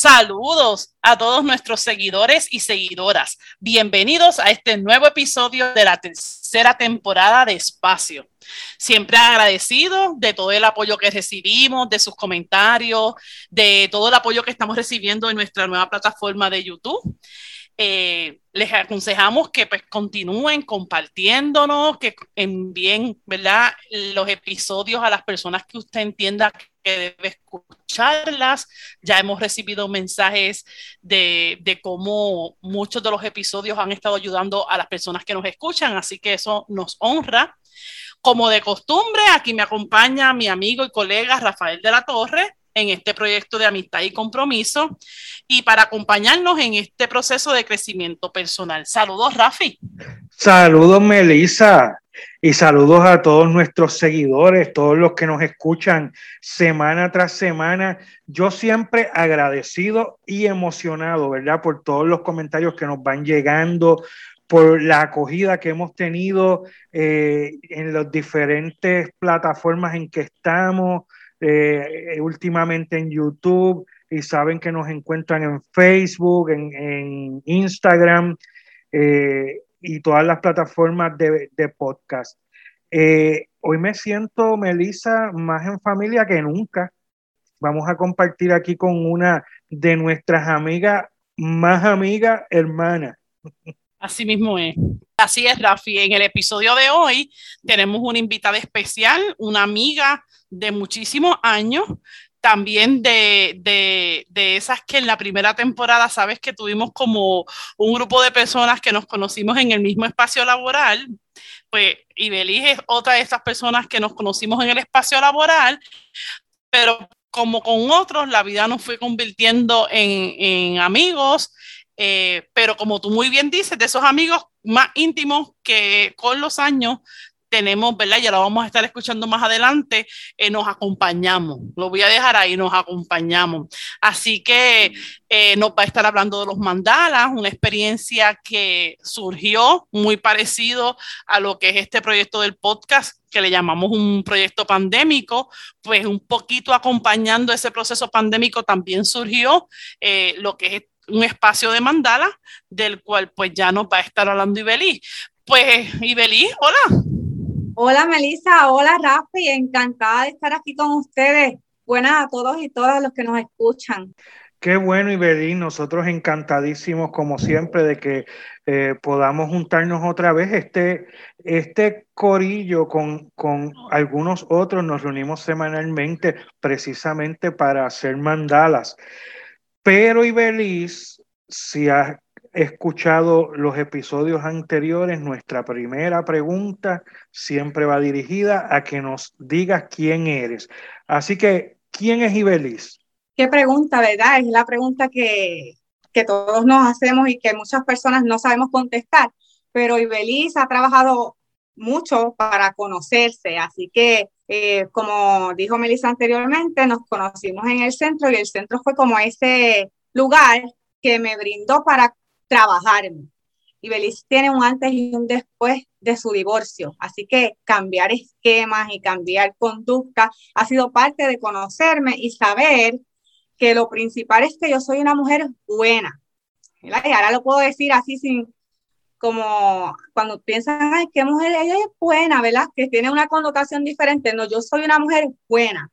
Saludos a todos nuestros seguidores y seguidoras. Bienvenidos a este nuevo episodio de la tercera temporada de Espacio. Siempre agradecido de todo el apoyo que recibimos, de sus comentarios, de todo el apoyo que estamos recibiendo en nuestra nueva plataforma de YouTube. Eh, les aconsejamos que pues continúen compartiéndonos, que envíen, ¿verdad? Los episodios a las personas que usted entienda que debe escucharlas. Ya hemos recibido mensajes de, de cómo muchos de los episodios han estado ayudando a las personas que nos escuchan, así que eso nos honra. Como de costumbre, aquí me acompaña mi amigo y colega Rafael de la Torre en este proyecto de amistad y compromiso y para acompañarnos en este proceso de crecimiento personal. Saludos, Rafi. Saludos, Melissa. Y saludos a todos nuestros seguidores, todos los que nos escuchan semana tras semana. Yo siempre agradecido y emocionado, ¿verdad? Por todos los comentarios que nos van llegando, por la acogida que hemos tenido eh, en las diferentes plataformas en que estamos, eh, últimamente en YouTube y saben que nos encuentran en Facebook, en, Instagram eh, y todas las plataformas de, podcast. Eh, hoy me siento, Melissa, más en familia que nunca. Vamos a compartir aquí con una de nuestras amigas, más amiga, hermana. Así mismo es. Así es, Rafi. En el episodio de hoy tenemos una invitada especial, una amiga de muchísimos años, también de, de, de, esas que en la primera temporada, sabes que tuvimos como un grupo de personas que nos conocimos en el mismo espacio laboral, pues Ibeliz es otra de esas personas que nos conocimos en el espacio laboral, pero como con otros, la vida nos fue convirtiendo en, en amigos, eh, pero como tú muy bien dices, de esos amigos más íntimos que con los años tenemos, ¿verdad? Ya lo vamos a estar escuchando más adelante, eh, nos acompañamos. Lo voy a dejar ahí, nos acompañamos. Así que eh, nos va a estar hablando de los mandalas, una experiencia que surgió muy parecido a lo que es este proyecto del podcast que le llamamos un proyecto pandémico, pues un poquito acompañando ese proceso pandémico también surgió eh, lo que es un espacio de mandala, del cual pues ya nos va a estar hablando Ibelí. Pues Ibelí, hola. Hola Melissa, hola Rafi, encantada de estar aquí con ustedes. Buenas a todos y todas los que nos escuchan. Qué bueno, Ibelín, nosotros encantadísimos como siempre de que eh, podamos juntarnos otra vez. Este, este corillo con, con algunos otros nos reunimos semanalmente precisamente para hacer mandalas. Pero Ibeliz, si has escuchado los episodios anteriores, nuestra primera pregunta siempre va dirigida a que nos digas quién eres. Así que, ¿quién es Ibeliz? Qué pregunta, ¿verdad? Es la pregunta que, que todos nos hacemos y que muchas personas no sabemos contestar. Pero Ibeliz ha trabajado mucho para conocerse, así que eh, como dijo Melissa anteriormente, nos conocimos en el centro y el centro fue como ese lugar que me brindó para trabajarme. Y Belice tiene un antes y un después de su divorcio. Así que cambiar esquemas y cambiar conducta ha sido parte de conocerme y saber que lo principal es que yo soy una mujer buena. Y ahora lo puedo decir así sin, como cuando piensan, ay, qué mujer, ella es buena, ¿verdad? Que tiene una connotación diferente. No, yo soy una mujer buena.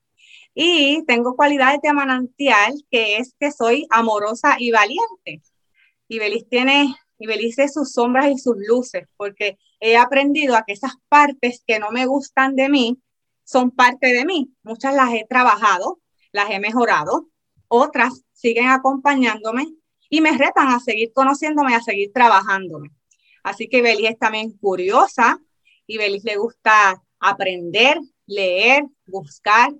Y tengo cualidades de manantial, que es que soy amorosa y valiente. Y Belis tiene, y Belis sus sombras y sus luces, porque he aprendido a que esas partes que no me gustan de mí son parte de mí. Muchas las he trabajado, las he mejorado, otras siguen acompañándome y me retan a seguir conociéndome, a seguir trabajándome. Así que Belis es también curiosa y Belis le gusta aprender, leer, buscar.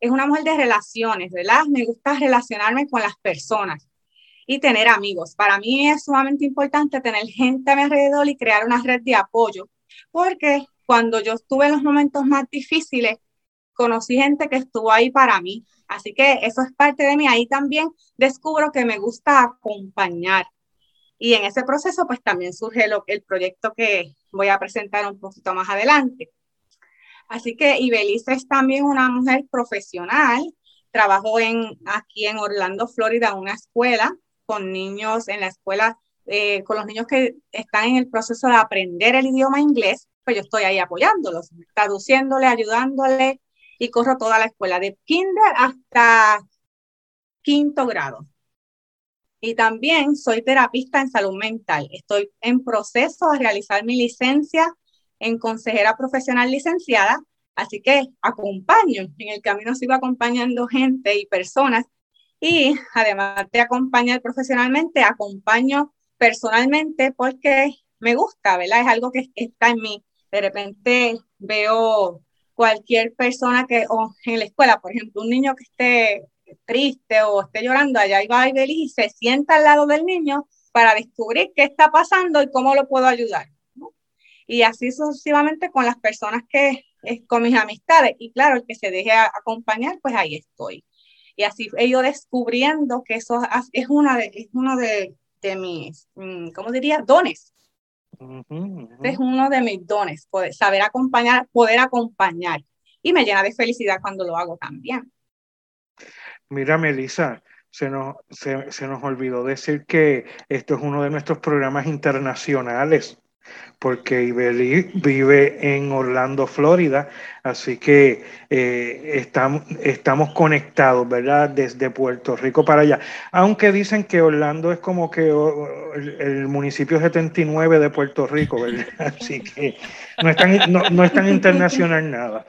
es una mujer de relaciones, ¿verdad? Me gusta relacionarme con las personas y tener amigos. Para mí es sumamente importante tener gente a mi alrededor y crear una red de apoyo, porque cuando yo estuve en los momentos más difíciles, conocí gente que estuvo ahí para mí. Así que eso es parte de mí. Ahí también descubro que me gusta acompañar. Y en ese proceso, pues también surge el proyecto que voy a presentar un poquito más adelante. Así que Ibelice es también una mujer profesional. Trabajó en, aquí en Orlando, Florida, una escuela con niños en la escuela, eh, con los niños que están en el proceso de aprender el idioma inglés, pues yo estoy ahí apoyándolos, traduciéndole, ayudándole y corro toda la escuela, de kinder hasta quinto grado. Y también soy terapista en salud mental. Estoy en proceso de realizar mi licencia en consejera profesional licenciada, así que acompaño. En el camino sigo acompañando gente y personas y además de acompañar profesionalmente, acompaño personalmente porque me gusta, ¿verdad? Es algo que está en mí. De repente veo cualquier persona que, o en la escuela, por ejemplo, un niño que esté triste o esté llorando, allá va y se sienta al lado del niño para descubrir qué está pasando y cómo lo puedo ayudar. Y así sucesivamente con las personas que, con mis amistades. Y claro, el que se deje acompañar, pues ahí estoy. Y así he ido descubriendo que eso es, una de, es uno de, de mis, mm, ¿cómo diría? Dones. Es uno de mis dones, poder, saber acompañar, poder acompañar. Y me llena de felicidad cuando lo hago también. Mira, Melissa, se nos, se, se nos olvidó decir que esto es uno de nuestros programas internacionales porque Ibeli vive en Orlando, Florida, así que eh, estamos, conectados, ¿verdad? Desde Puerto Rico para allá. Aunque dicen que Orlando es como que el, municipio 79 de Puerto Rico, ¿verdad? Así que no es tan, no, es tan internacional nada.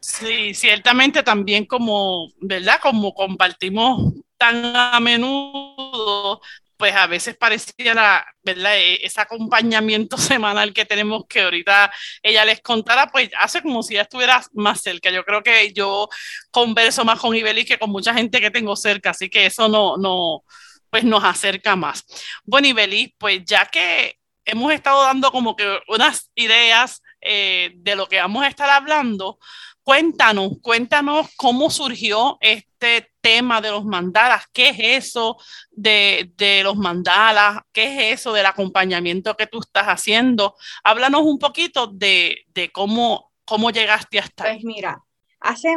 Sí, ciertamente también como, ¿verdad? Como compartimos tan a menudo, pues a veces parecía ¿verdad? E, ese acompañamiento semanal que tenemos que ahorita ella les contara, pues hace como si ya estuviera más cerca. Yo creo que yo converso más con Ibeli que con mucha gente que tengo cerca, así que eso no, no, pues nos acerca más. Bueno, Ibeli, pues ya que hemos estado dando como que unas ideas eh, de lo que vamos a estar hablando, cuéntanos, cuéntanos cómo surgió este tema de los mandalas, qué es eso de, los mandalas, qué es eso del acompañamiento que tú estás haciendo. Háblanos un poquito de, cómo, cómo llegaste hasta Pues mira, hace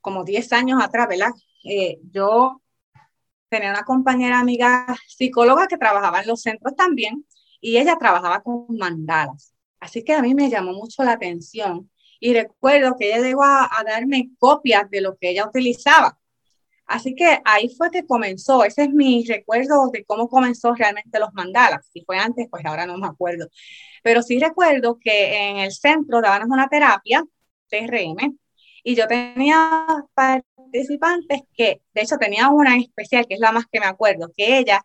como 10 años atrás, ¿verdad? Eh, yo tenía una compañera amiga psicóloga que trabajaba en los centros también y ella trabajaba con mandalas. Así que a mí me llamó mucho la atención y recuerdo que ella llegó a, darme copias de lo que ella utilizaba. Así que ahí fue que comenzó, ese es mi recuerdo de cómo comenzó realmente los mandalas. Si fue antes, pues ahora no me acuerdo. Pero sí recuerdo que en el centro dábamos una terapia, TRM, y yo tenía participantes que, de hecho, tenía una en especial, que es la más que me acuerdo, que ella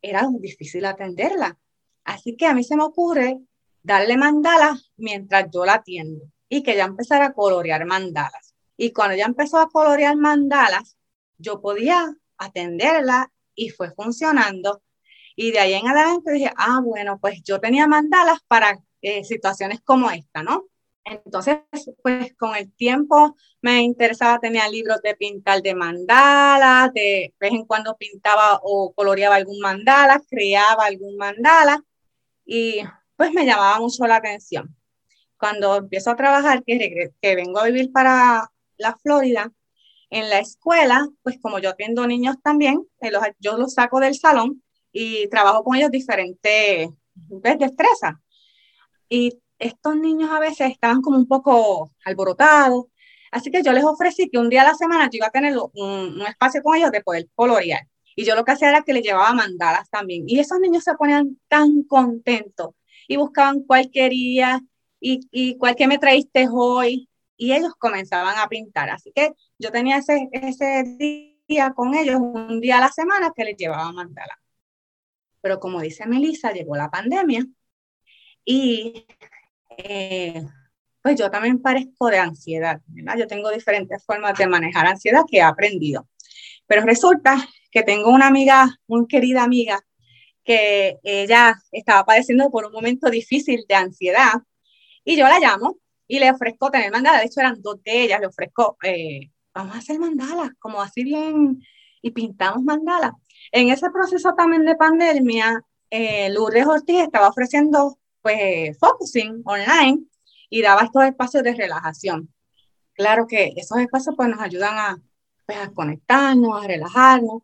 era difícil atenderla. Así que a mí se me ocurre darle mandalas mientras yo la atiendo y que ella empezara a colorear mandalas. Y cuando ella empezó a colorear mandalas, yo podía atenderla y fue funcionando. Y de ahí en adelante dije, ah, bueno, pues yo tenía mandalas para eh, situaciones como esta, ¿no? Entonces, pues con el tiempo me interesaba, tenía libros de pintar de mandalas, de vez en cuando pintaba o coloreaba algún mandala, creaba algún mandala y pues me llamaba mucho la atención cuando empiezo a trabajar, que, que vengo a vivir para la Florida, en la escuela, pues como yo atiendo niños también, eh, yo los saco del salón y trabajo con ellos diferentes destrezas. Y estos niños a veces estaban como un poco alborotados, así que yo les ofrecí que un día a la semana yo iba a tener un, un espacio con ellos de poder colorear. Y yo lo que hacía era que les llevaba mandalas también. Y esos niños se ponían tan contentos y buscaban cuál quería y, y cuál que me traíste hoy, y ellos comenzaban a pintar. Así que yo tenía ese, ese día con ellos, un día a la semana que les llevaba mandala. Pero como dice Melissa, llegó la pandemia y eh, pues yo también parezco de ansiedad, ¿verdad? Yo tengo diferentes formas de manejar ansiedad que he aprendido. Pero resulta que tengo una amiga, muy querida amiga, que ella estaba padeciendo por un momento difícil de ansiedad y yo la llamo y le ofrezco tener mandala. De hecho, eran dos de ellas. Le ofrezco, eh, vamos a hacer mandalas, como así bien, y pintamos mandalas. En ese proceso también de pandemia, eh, Lourdes Ortiz estaba ofreciendo pues focusing online y daba estos espacios de relajación. Claro que esos espacios pues nos ayudan a, pues, a conectarnos, a relajarnos.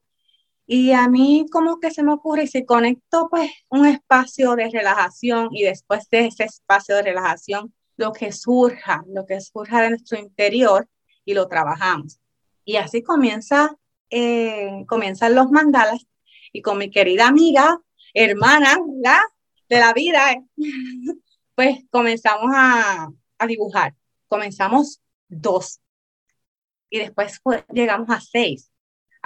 Y a mí como que se me ocurre, si conecto pues un espacio de relajación y después de ese espacio de relajación, lo que surja, lo que surja de nuestro interior y lo trabajamos. Y así comienza, eh, comienzan los mandalas y con mi querida amiga, hermana, ¿verdad? De la vida, pues comenzamos a, a dibujar. Comenzamos dos y después llegamos a seis.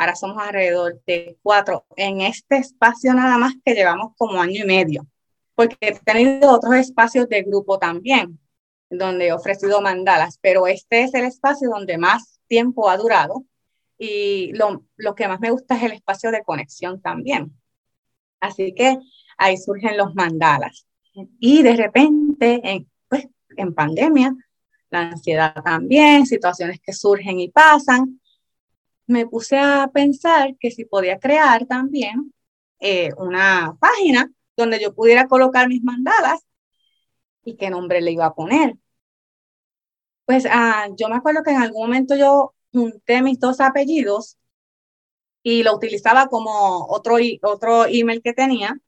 Ahora somos alrededor de cuatro en este espacio nada más que llevamos como año y medio, porque he tenido otros espacios de grupo también, donde he ofrecido mandalas, pero este es el espacio donde más tiempo ha durado y lo, lo que más me gusta es el espacio de conexión también. Así que ahí surgen los mandalas. Y de repente, en, pues, en pandemia, la ansiedad también, situaciones que surgen y pasan, me puse a pensar que si podía crear también eh, una página donde yo pudiera colocar mis mandalas y qué nombre le iba a poner. Pues ah, yo me acuerdo que en algún momento yo junté mis dos apellidos y lo utilizaba como otro, otro email que tenía.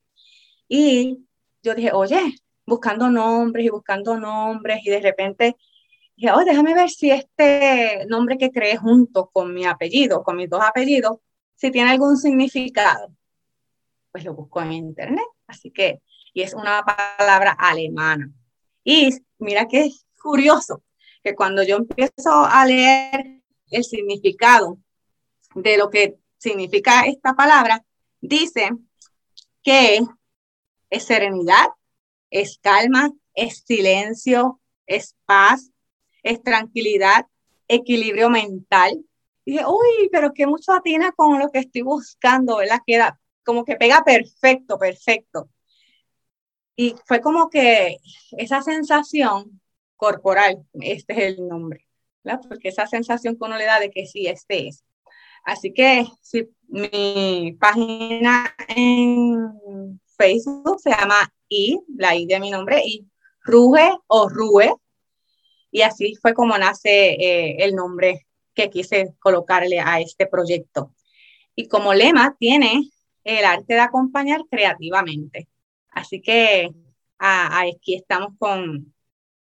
Y yo dije, oye, buscando nombres y buscando nombres y de repente dije, oh, déjame ver si este nombre que creé junto con mi apellido, con mis dos apellidos, si tiene algún significado. Pues lo busco en internet, así que, y es una palabra alemana. Y mira qué curioso, que cuando yo empiezo a leer el significado de lo que significa esta palabra, dice que es serenidad, es calma, es silencio, es paz, es tranquilidad, equilibrio mental. Y dije, uy, pero que mucho atina con lo que estoy buscando, ¿verdad? Queda como que pega perfecto, perfecto. Y fue como que esa sensación corporal, este es el nombre, ¿verdad? Porque esa sensación que uno le da de que sí, este es. Así que si mi página en Facebook se llama I, la I de mi nombre, I, Ruge o Rue. Y así fue como nace eh, el nombre que quise colocarle a este proyecto. Y como lema tiene el arte de acompañar creativamente. Así que aquí estamos con,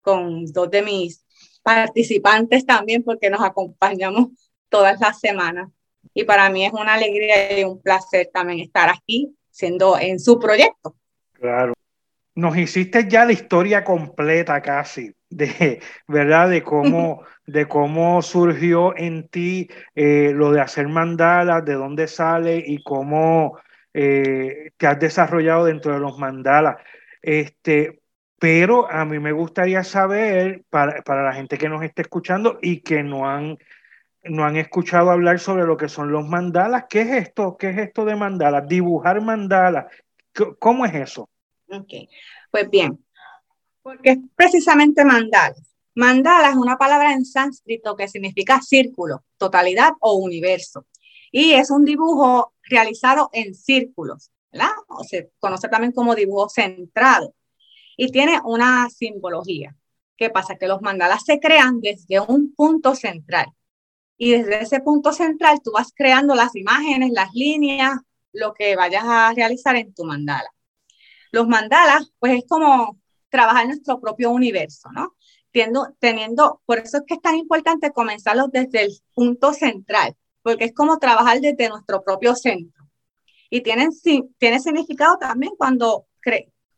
con dos de mis participantes también porque nos acompañamos todas las semanas. Y para mí es una alegría y un placer también estar aquí siendo en su proyecto. Claro. Nos hiciste ya la historia completa casi de, ¿verdad? De cómo, de cómo surgió en ti eh, lo de hacer mandalas, de dónde sale y cómo eh, te has desarrollado dentro de los mandalas. Este, pero a mí me gustaría saber, para, para la gente que nos esté escuchando y que no han no han escuchado hablar sobre lo que son los mandalas. ¿Qué es esto? ¿Qué es esto de mandalas? Dibujar mandalas. ¿Cómo es eso? Ok, pues bien, porque es precisamente mandalas. Mandala es una palabra en sánscrito que significa círculo, totalidad o universo. Y es un dibujo realizado en círculos, ¿verdad? O se conoce también como dibujo centrado. Y tiene una simbología. ¿Qué pasa? Que los mandalas se crean desde un punto central y desde ese punto central tú vas creando las imágenes, las líneas, lo que vayas a realizar en tu mandala. Los mandalas, pues es como trabajar nuestro propio universo, ¿no? Teniendo, teniendo, por eso es que es tan importante comenzarlos desde el punto central, porque es como trabajar desde nuestro propio centro. Y tienen, tiene significado también cuando,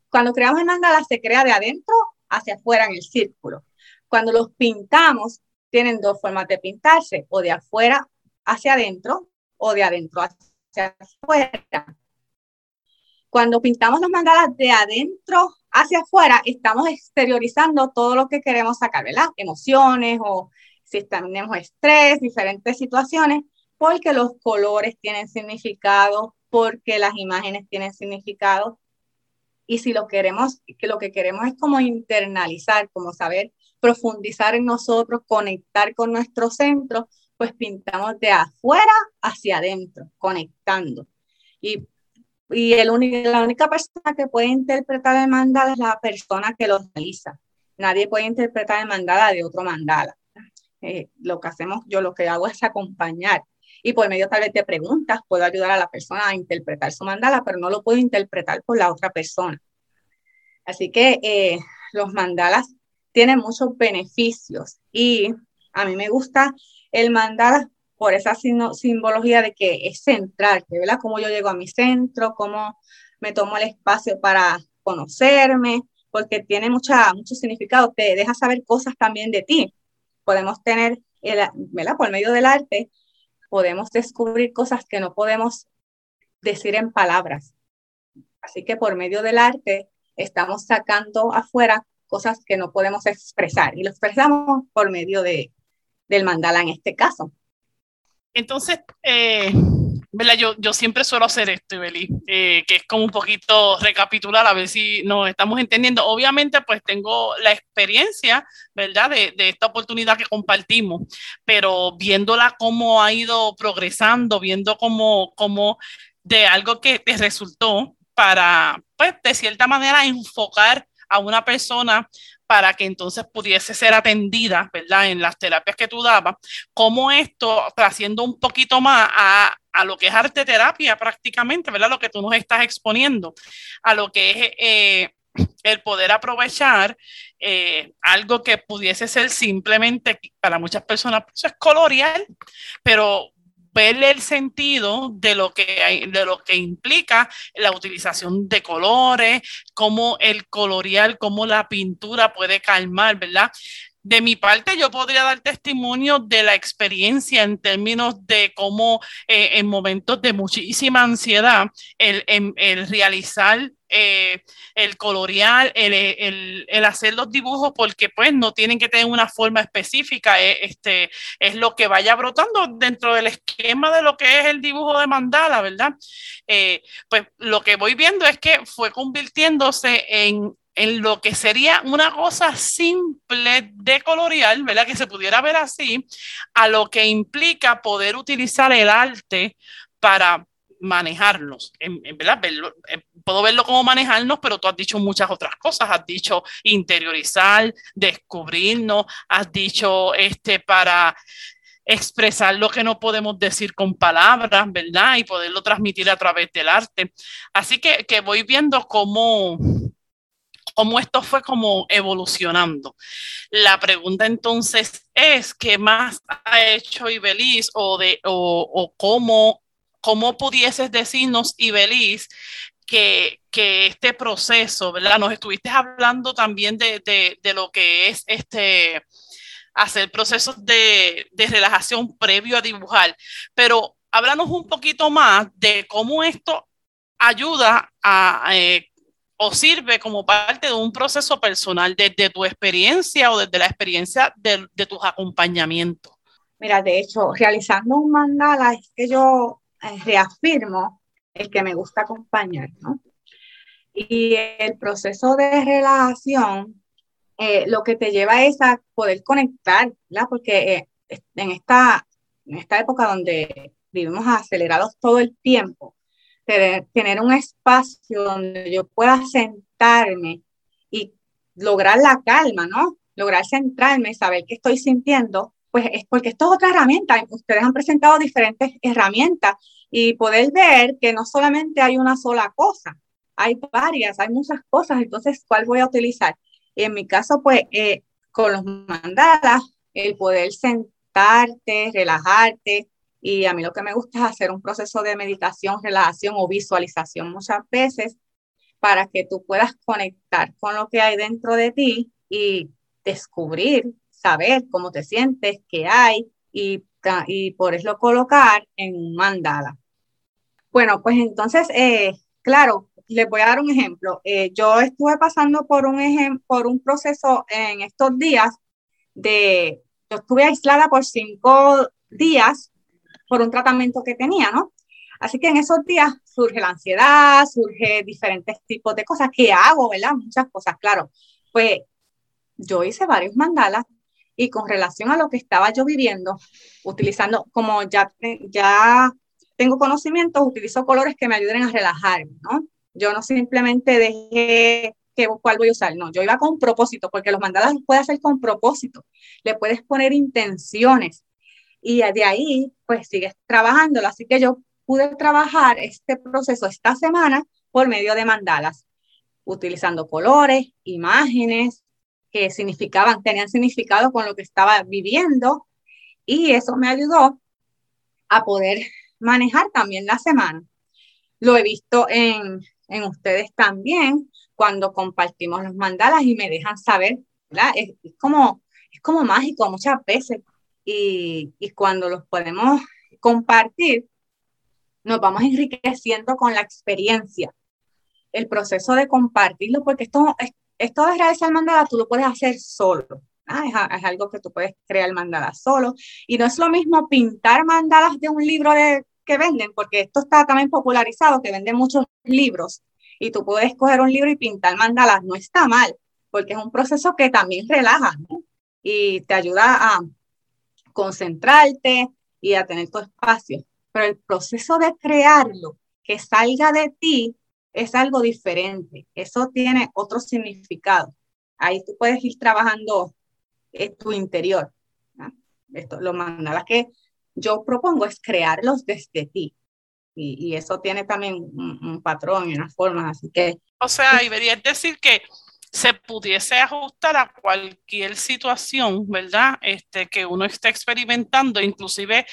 cuando creamos el mandala, se crea de adentro hacia afuera en el círculo. Cuando los pintamos, tienen dos formas de pintarse, o de afuera hacia adentro o de adentro hacia afuera. Cuando pintamos los mandalas de adentro hacia afuera, estamos exteriorizando todo lo que queremos sacar, ¿verdad? Emociones o si tenemos estrés, diferentes situaciones, porque los colores tienen significado, porque las imágenes tienen significado. Y si lo queremos, que lo que queremos es como internalizar, como saber profundizar en nosotros, conectar con nuestro centro, pues pintamos de afuera hacia adentro, conectando. Y, y el la única persona que puede interpretar el mandala es la persona que lo realiza. Nadie puede interpretar el mandala de otro mandala. Eh, lo que hacemos, yo lo que hago es acompañar. Y por medio tal vez de preguntas puedo ayudar a la persona a interpretar su mandala, pero no lo puedo interpretar por la otra persona. Así que eh, los mandalas tienen muchos beneficios y a mí me gusta el mandala por esa simbología de que es central, ¿verdad? Cómo yo llego a mi centro, cómo me tomo el espacio para conocerme, porque tiene mucha, mucho significado, te deja saber cosas también de ti. Podemos tener, ¿verdad? Por medio del arte, podemos descubrir cosas que no podemos decir en palabras. Así que por medio del arte estamos sacando afuera cosas que no podemos expresar y lo expresamos por medio de, del mandala en este caso. Entonces, eh, Yo, yo siempre suelo hacer esto, Beli, eh, que es como un poquito recapitular a ver si nos estamos entendiendo. Obviamente, pues tengo la experiencia, ¿verdad?, de, de esta oportunidad que compartimos, pero viéndola cómo ha ido progresando, viendo cómo, cómo de algo que te resultó para, pues, de cierta manera enfocar a una persona para que entonces pudiese ser atendida, ¿verdad? En las terapias que tú dabas, como esto, haciendo un poquito más a, a, lo que es arte terapia prácticamente, ¿verdad? Lo que tú nos estás exponiendo, a lo que es eh, el poder aprovechar eh, algo que pudiese ser simplemente, para muchas personas, pues es colorial, pero verle el sentido de lo que de lo que implica la utilización de colores, cómo el colorial, cómo la pintura puede calmar, ¿verdad? De mi parte, yo podría dar testimonio de la experiencia en términos de cómo eh, en momentos de muchísima ansiedad, el, el realizar eh, el colorear, el, hacer los dibujos, porque pues no tienen que tener una forma específica, eh, este, es lo que vaya brotando dentro del esquema de lo que es el dibujo de mandala, ¿verdad? Eh, pues lo que voy viendo es que fue convirtiéndose en, en lo que sería una cosa simple de colorear, ¿verdad? Que se pudiera ver así, a lo que implica poder utilizar el arte para manejarnos, en, verdad, puedo verlo como manejarnos, pero tú has dicho muchas otras cosas, has dicho interiorizar, descubrirnos, has dicho este para expresar lo que no podemos decir con palabras, ¿verdad? Y poderlo transmitir a través del arte. Así que, que voy viendo cómo, cómo esto fue como evolucionando. La pregunta entonces es, ¿qué más ha hecho Ibeliz o, de, o cómo ¿cómo pudieses decirnos, Ibeliz, que, que este proceso, ¿verdad? Nos estuviste hablando también de, de, lo que es este hacer procesos de, de, relajación previo a dibujar, pero háblanos un poquito más de cómo esto ayuda a, eh, o sirve como parte de un proceso personal desde tu experiencia o desde la experiencia de, de tus acompañamientos. Mira, de hecho, realizando un mandala es que yo reafirmo el que me gusta acompañar, ¿no? Y el proceso de relajación eh, lo que te lleva es a poder conectar, ¿verdad? Porque eh, en, esta, en esta época donde vivimos acelerados todo el tiempo, tener, tener un espacio donde yo pueda sentarme y lograr la calma, ¿no? Lograr centrarme, saber qué estoy sintiendo, pues es porque esto es otra herramienta. Ustedes han presentado diferentes herramientas y poder ver que no solamente hay una sola cosa, hay varias, hay muchas cosas, entonces, ¿cuál voy a utilizar? En mi caso, pues, eh, con los mandalas, el poder sentarte, relajarte, y a mí lo que me gusta es hacer un proceso de meditación, relajación o visualización muchas veces para que tú puedas conectar con lo que hay dentro de ti y descubrir saber cómo te sientes, qué hay y, y por eso colocar en un mandala. Bueno, pues entonces, eh, claro, les voy a dar un ejemplo. Eh, yo estuve pasando por un, por un proceso en estos días de, yo estuve aislada por cinco días por un tratamiento que tenía, ¿no? Así que en esos días surge la ansiedad, surge diferentes tipos de cosas que hago, ¿verdad? Muchas cosas, claro. Pues yo hice varios mandalas y con relación a lo que estaba yo viviendo, utilizando, como ya, ya tengo conocimientos, utilizo colores que me ayuden a relajarme, ¿no? Yo no simplemente dejé que cuál voy a usar, no, yo iba con propósito, porque los mandalas los puedes hacer con propósito, le puedes poner intenciones y de ahí pues sigues trabajándolo, así que yo pude trabajar este proceso esta semana por medio de mandalas, utilizando colores, imágenes que significaban, tenían significado con lo que estaba viviendo y eso me ayudó a poder manejar también la semana. Lo he visto en, en ustedes también cuando compartimos los mandalas y me dejan saber, ¿verdad? Es, como, es como mágico muchas veces y, y cuando los podemos compartir, nos vamos enriqueciendo con la experiencia. El proceso de compartirlo, porque esto, esto de realizar mandala tú lo puedes hacer solo. Ah, es, es, algo que tú puedes crear mandalas solo. Y no es lo mismo pintar mandalas de un libro de, que venden, porque esto está también popularizado, que venden muchos libros. Y tú puedes coger un libro y pintar mandalas. No está mal, porque es un proceso que también relaja ¿no? y te ayuda a concentrarte y a tener tu espacio pero el proceso de crearlo, que salga de ti, es algo diferente. Eso tiene otro significado. Ahí tú puedes ir trabajando en tu interior. Esto, lo que yo propongo es crearlos desde ti. Y, y eso tiene también un, un, patrón y unas formas, así que... O sea, debería decir que se pudiese ajustar a cualquier situación, ¿verdad? Este, que uno esté experimentando, inclusive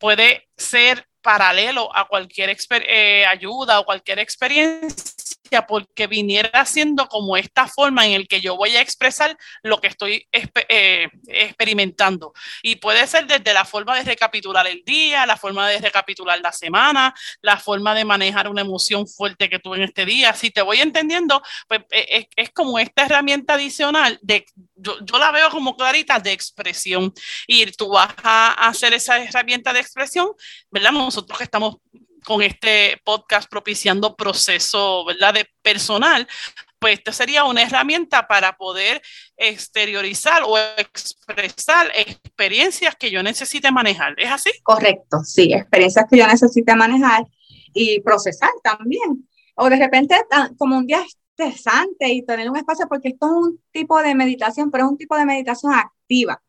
puede ser paralelo a cualquier eh, ayuda o cualquier experiencia porque viniera siendo como esta forma en el que yo voy a expresar lo que estoy eh, experimentando. Y puede ser desde la forma de recapitular el día, la forma de recapitular la semana, la forma de manejar una emoción fuerte que tuve en este día. Si te voy entendiendo, pues eh, es, como esta herramienta adicional de, yo, yo, la veo como clarita de expresión y tú vas a hacer esa herramienta de expresión, ¿verdad? Nosotros que estamos con este podcast propiciando proceso, ¿verdad? De personal, pues esta sería una herramienta para poder exteriorizar o expresar experiencias que yo necesite manejar. ¿Es así? Correcto, sí, experiencias que yo necesite manejar y procesar también. O de repente, como un día estresante y tener un espacio, porque esto es un tipo de meditación, pero es un tipo de meditación activa,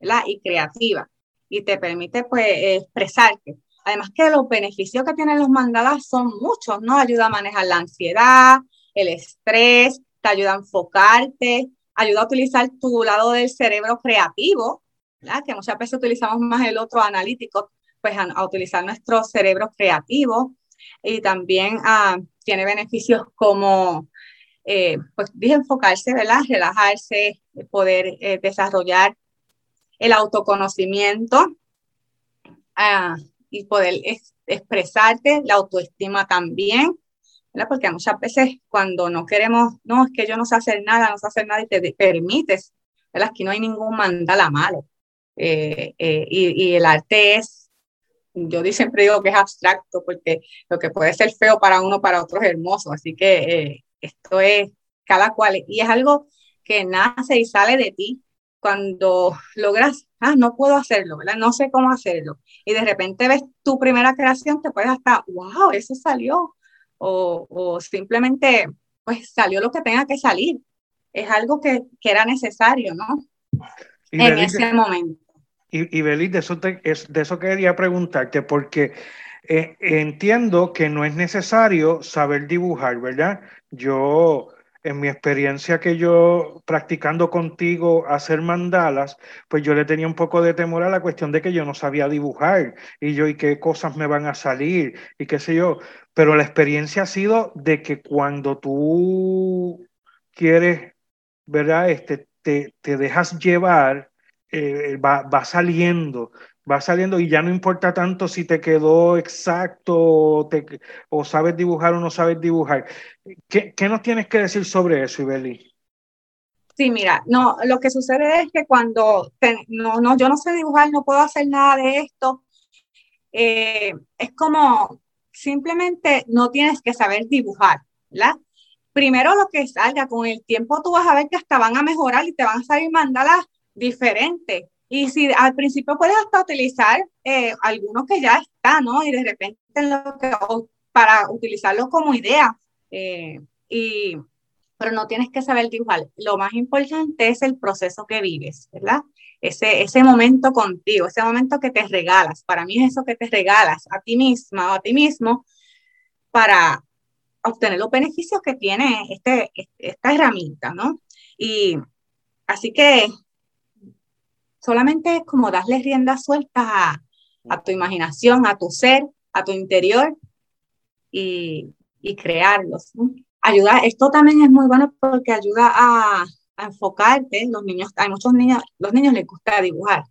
¿verdad? Y creativa. Y te permite, pues, expresarte. Además que los beneficios que tienen los mandalas son muchos, ¿no? Ayuda a manejar la ansiedad, el estrés, te ayuda a enfocarte, ayuda a utilizar tu lado del cerebro creativo, ¿verdad? Que muchas veces utilizamos más el otro analítico, pues a, utilizar nuestro cerebro creativo. Y también ah, tiene beneficios como, eh, pues dije enfocarse, ¿verdad? Relajarse, poder eh, desarrollar el autoconocimiento. Ah, y poder expresarte, la autoestima también, ¿verdad? Porque muchas veces cuando no queremos, no, es que yo no sé hacer nada, no sé hacer nada y te permites, ¿verdad? Aquí no hay ningún mandala malo. Eh, eh, y, y, el arte es, yo siempre digo que es abstracto, porque lo que puede ser feo para uno, para otro es hermoso. Así que eh, esto es cada cual, y es algo que nace y sale de ti cuando logras, ah, no puedo hacerlo, ¿verdad? No sé cómo hacerlo. Y de repente ves tu primera creación, te puedes hasta, wow, eso salió. O, o simplemente, pues salió lo que tenga que salir. Es algo que, que era necesario, ¿no? Y en ese momento. Y, y Belis, de eso, es, de eso quería preguntarte, porque eh, entiendo que no es necesario saber dibujar, ¿verdad? Yo en mi experiencia que yo practicando contigo hacer mandalas, pues yo le tenía un poco de temor a la cuestión de que yo no sabía dibujar y yo y qué cosas me van a salir y qué sé yo. Pero la experiencia ha sido de que cuando tú quieres, ¿verdad? Este, te, te dejas llevar, eh, va, va, saliendo, va saliendo y ya no importa tanto si te quedó exacto o, sabes dibujar o no sabes dibujar. ¿Qué, ¿Qué, nos tienes que decir sobre eso, Ibeli? Sí, mira, no, lo que sucede es que cuando no, no, yo no sé dibujar, no puedo hacer nada de esto, eh, es como simplemente no tienes que saber dibujar, ¿verdad? Primero lo que salga, con el tiempo tú vas a ver que hasta van a mejorar y te van a salir mandalas diferentes. Y si al principio puedes hasta utilizar eh, algunos que ya están, ¿no? Y de repente lo que, para utilizarlo como idea. Eh, y, pero no tienes que saber dibujar. Lo más importante es el proceso que vives, ¿verdad? Ese, ese momento contigo, ese momento que te regalas. Para mí es eso que te regalas a ti misma o a ti mismo para obtener los beneficios que tiene este, esta herramienta, ¿no? Y así que solamente es como darle rienda suelta a, tu imaginación, a tu ser, a tu interior y, y crearlos. Ayuda, esto también es muy bueno porque ayuda a, enfocarte. Los niños, hay muchos niños, los niños les gusta dibujar.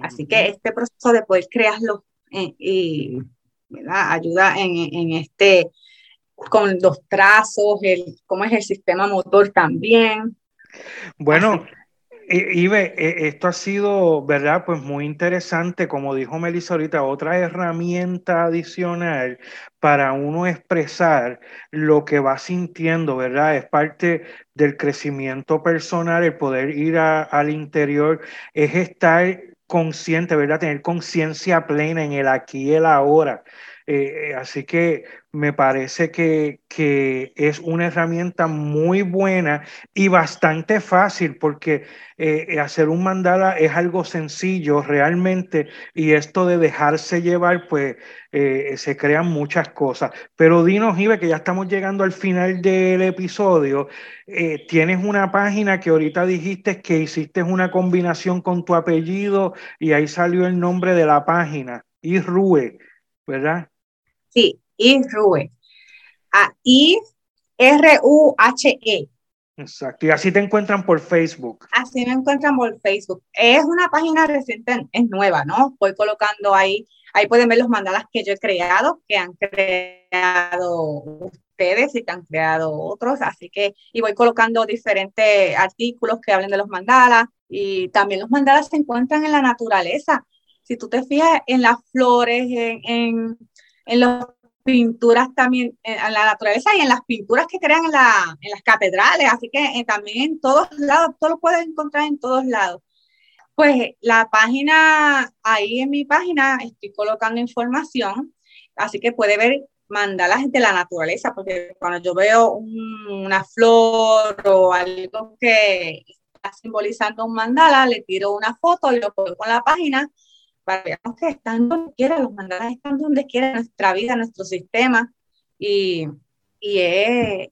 Así que este proceso de poder crearlo eh, y ayuda en, en, este, con los trazos, el, cómo es el sistema motor también. Bueno, Ibe, e, esto ha sido, ¿verdad? Pues muy interesante, como dijo Melissa ahorita, otra herramienta adicional para uno expresar lo que va sintiendo, ¿verdad? Es parte del crecimiento personal, el poder ir al interior, es estar consciente, ¿verdad? Tener conciencia plena en el aquí y el ahora. Eh, eh, así que me parece que, es una herramienta muy buena y bastante fácil porque eh, hacer un mandala es algo sencillo realmente y esto de dejarse llevar pues se crean muchas cosas. Pero dinos, Ibe, que ya estamos llegando al final del episodio. tienes una página que ahorita dijiste que hiciste una combinación con tu apellido y ahí salió el nombre de la página, Irrue, ¿verdad? Sí, Irrue. A I-R-U-H-E. Exacto. Y así te encuentran por Facebook. Así me encuentran por Facebook. Es una página reciente, es nueva, ¿no? Voy colocando ahí, ahí pueden ver los mandalas que yo he creado, que han creado ustedes y que han creado otros. Así que, y voy colocando diferentes artículos que hablen de los mandalas. Y también los mandalas se encuentran en la naturaleza. Si tú te fijas en las flores, en en las pinturas también, en la naturaleza y en las pinturas que crean en, la, en las catedrales, así que eh, también en todos lados, todo lo puedes encontrar en todos lados. Pues la página, ahí en mi página estoy colocando información, así que puede ver mandalas de la naturaleza, porque cuando yo veo una flor o algo que está simbolizando un mandala, le tiro una foto y lo pongo en la página para que que están donde quiera, los mandalas están donde quiera, nuestra vida, nuestro sistema, y, y es,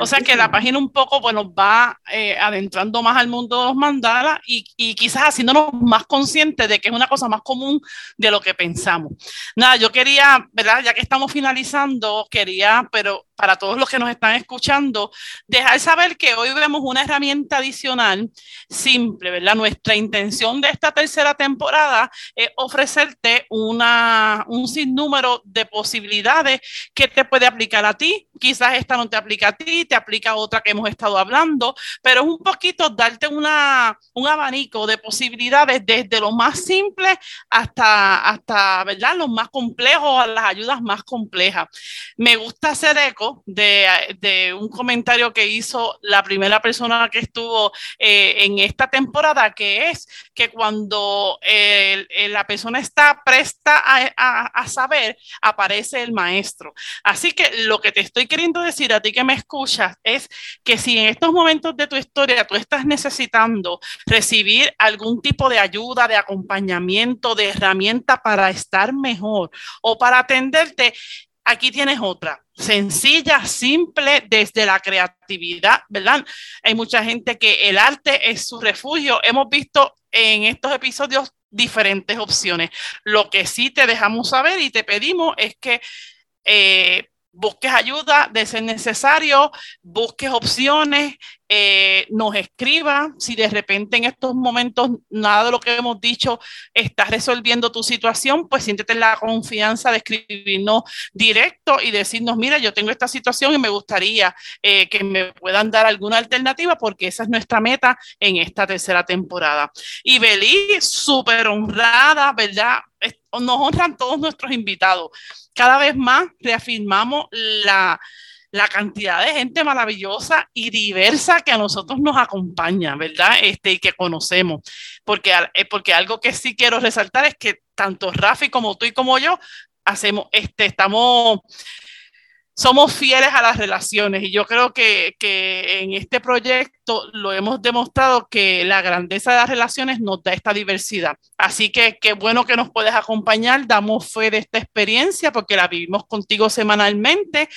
o sea que la página un poco, bueno, va eh, adentrando más al mundo de los mandalas y, y, quizás haciéndonos más conscientes de que es una cosa más común de lo que pensamos. Nada, yo quería, ¿verdad? Ya que estamos finalizando, quería, pero para todos los que nos están escuchando, dejar saber que hoy vemos una herramienta adicional simple, ¿verdad? Nuestra intención de esta tercera temporada es ofrecerte una, un sinnúmero de posibilidades que te puede aplicar a ti. Quizás esta no te aplica a ti, te aplica a otra que hemos estado hablando, pero es un poquito darte una, un abanico de posibilidades desde lo más simple hasta, hasta, ¿verdad? Los más complejos, a las ayudas más complejas. Me gusta hacer eco de, un comentario que hizo la primera persona que estuvo eh, en esta temporada, que es que cuando la persona está presta a, saber, aparece el maestro. Así que lo que te estoy queriendo decir a ti que me escuchas es que si en estos momentos de tu historia tú estás necesitando recibir algún tipo de ayuda, de acompañamiento, de herramienta para estar mejor o para atenderte, aquí tienes otra, sencilla, simple, desde la creatividad, ¿verdad? Hay mucha gente que el arte es su refugio. Hemos visto en estos episodios diferentes opciones. Lo que sí te dejamos saber y te pedimos es que eh, busques ayuda de ser necesario, busques opciones, eh, nos escriba. Si de repente en estos momentos nada de lo que hemos dicho está resolviendo tu situación, pues siéntete la confianza de escribirnos directo y decirnos, mira, yo tengo esta situación y me gustaría eh, que me puedan dar alguna alternativa porque esa es nuestra meta en esta tercera temporada. Y Beli, súper honrada, ¿verdad? Nos honran todos nuestros invitados. Cada vez más reafirmamos la la cantidad de gente maravillosa y diversa que a nosotros nos acompaña, ¿verdad? Este, y que conocemos. Porque, eh, porque algo que sí quiero resaltar es que tanto Rafi como tú y como yo hacemos, este, estamos, somos fieles a las relaciones y yo creo que, que en este proyecto lo hemos demostrado que la grandeza de las relaciones nos da esta diversidad. Así que qué bueno que nos puedes acompañar, damos fe de esta experiencia porque la vivimos contigo semanalmente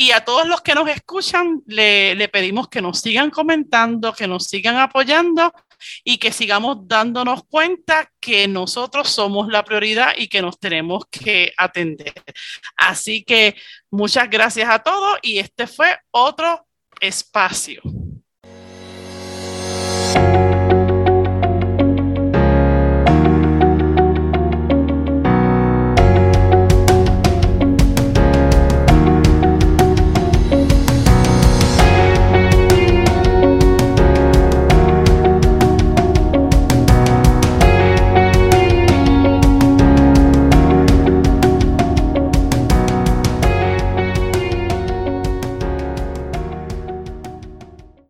y a todos los que nos escuchan, le, pedimos que nos sigan comentando, que nos sigan apoyando y que sigamos dándonos cuenta que nosotros somos la prioridad y que nos tenemos que atender. Así que muchas gracias a todos y este fue otro espacio.